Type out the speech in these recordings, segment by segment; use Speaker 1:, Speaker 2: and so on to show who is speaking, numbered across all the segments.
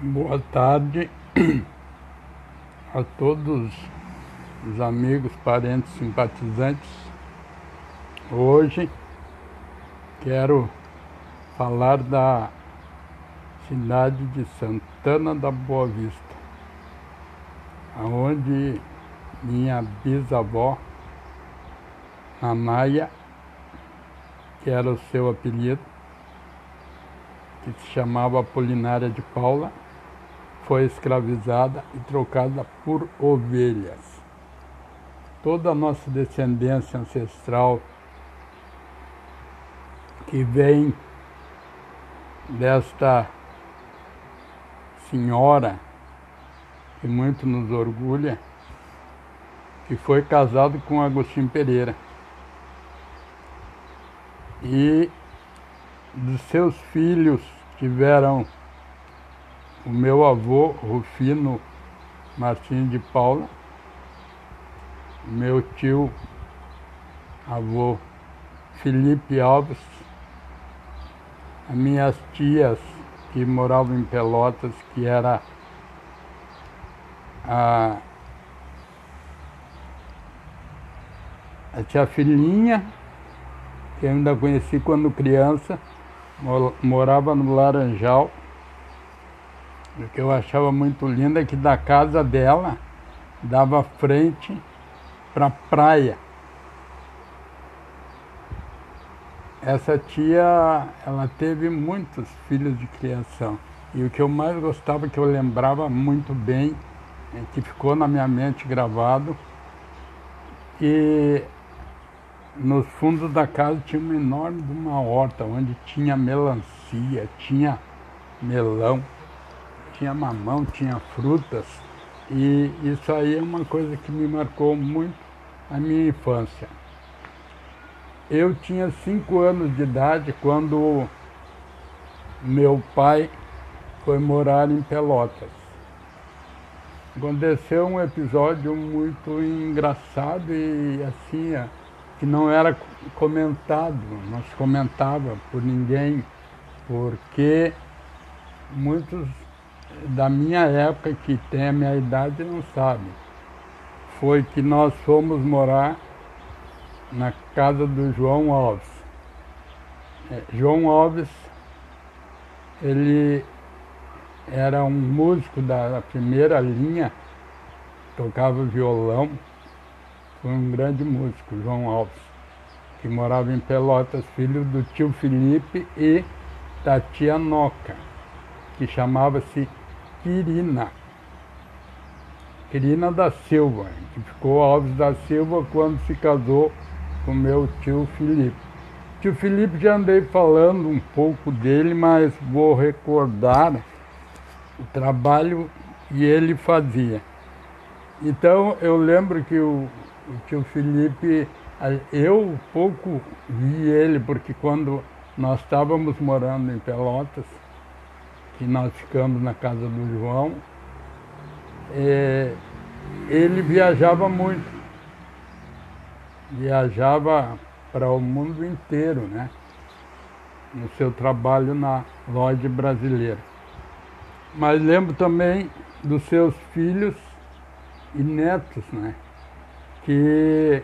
Speaker 1: Boa tarde a todos os amigos, parentes, simpatizantes. Hoje quero falar da cidade de Santana da Boa Vista, onde minha bisavó, Anaia, que era o seu apelido, que se chamava Apolinária de Paula, foi escravizada e trocada por ovelhas. Toda a nossa descendência ancestral que vem desta senhora que muito nos orgulha, que foi casado com Agostinho Pereira. E dos seus filhos tiveram o meu avô, Rufino Martins de Paula, meu tio, avô Felipe Alves, as minhas tias que moravam em Pelotas, que era a, a tia Filhinha, que eu ainda conheci quando criança, morava no Laranjal, o que eu achava muito lindo é que da casa dela dava frente para a praia. Essa tia, ela teve muitos filhos de criação. E o que eu mais gostava, que eu lembrava muito bem, é que ficou na minha mente gravado, que nos fundos da casa tinha uma enorme uma horta, onde tinha melancia, tinha melão tinha mamão, tinha frutas, e isso aí é uma coisa que me marcou muito a minha infância. Eu tinha cinco anos de idade quando meu pai foi morar em Pelotas. Aconteceu um episódio muito engraçado e assim, que não era comentado, não se comentava por ninguém, porque muitos da minha época, que tem a minha idade, não sabe. Foi que nós fomos morar na casa do João Alves. É, João Alves, ele era um músico da primeira linha, tocava violão, foi um grande músico, João Alves, que morava em Pelotas, filho do tio Felipe e da tia Noca, que chamava-se Quirina. Quirina da Silva, que ficou Alves da Silva quando se casou com meu tio Felipe. Tio Felipe já andei falando um pouco dele, mas vou recordar o trabalho que ele fazia. Então eu lembro que o, o tio Felipe, eu pouco vi ele, porque quando nós estávamos morando em Pelotas, que nós ficamos na casa do João, é, ele viajava muito. Viajava para o mundo inteiro, né? No seu trabalho na loja brasileira. Mas lembro também dos seus filhos e netos, né? Que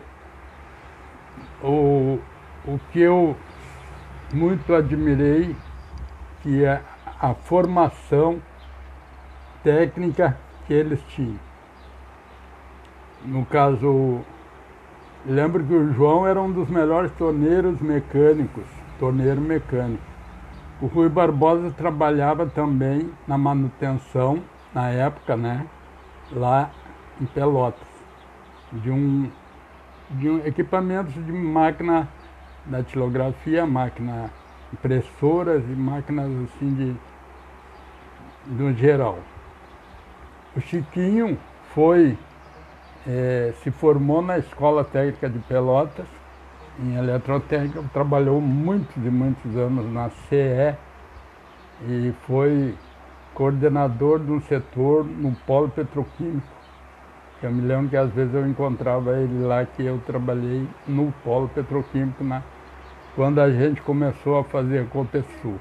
Speaker 1: o, o que eu muito admirei, que é a formação técnica que eles tinham. No caso, lembro que o João era um dos melhores torneiros mecânicos, torneiro mecânico. O Rui Barbosa trabalhava também na manutenção, na época, né, lá em Pelotas, de um, de um equipamento de máquina da tilografia, máquina impressoras e máquinas assim de no geral. O Chiquinho foi, é, se formou na Escola Técnica de Pelotas, em eletrotécnica, trabalhou muitos e muitos anos na CE e foi coordenador de um setor no polo petroquímico. Eu me lembro que às vezes eu encontrava ele lá que eu trabalhei no polo petroquímico na, quando a gente começou a fazer a Copesul.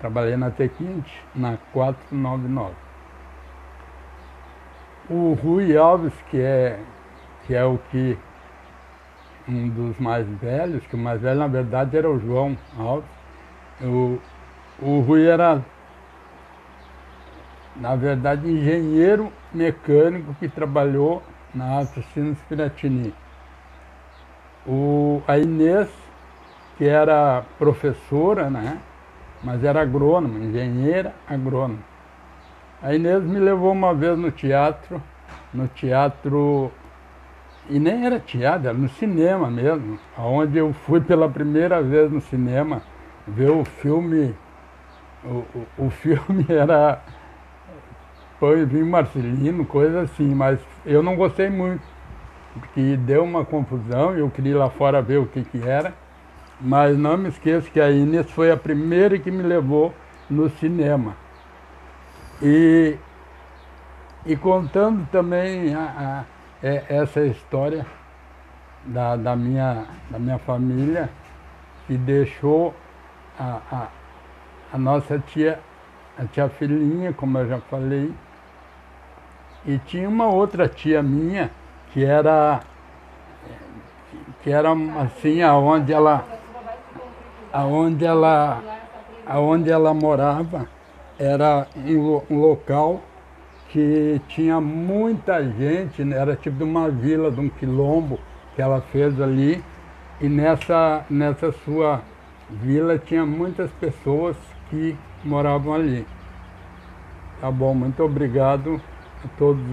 Speaker 1: Trabalhei na T15, na 499. O Rui Alves, que é, que é o que um dos mais velhos, que o mais velho na verdade era o João Alves. O, o Rui era, na verdade, engenheiro mecânico que trabalhou na Assassinos Piratini. O, a Inês, que era professora, né? Mas era agrônoma, engenheira agrônoma. A Inês me levou uma vez no teatro, no teatro e nem era teatro, era no cinema mesmo, onde eu fui pela primeira vez no cinema ver o filme. O, o, o filme era Pão e Vinho Marcelino, coisa assim, mas eu não gostei muito, porque deu uma confusão eu queria ir lá fora ver o que, que era. Mas não me esqueço que a Inês foi a primeira que me levou no cinema. E, e contando também a, a é essa história da, da, minha, da minha família que deixou a, a, a nossa tia, a tia filhinha, como eu já falei, e tinha uma outra tia minha que era que era assim aonde ela aonde ela aonde ela morava era um, local que tinha muita gente, né? era tipo de uma vila, de um quilombo que ela fez ali, e nessa, nessa sua vila tinha muitas pessoas que moravam ali. Tá bom, muito obrigado a todos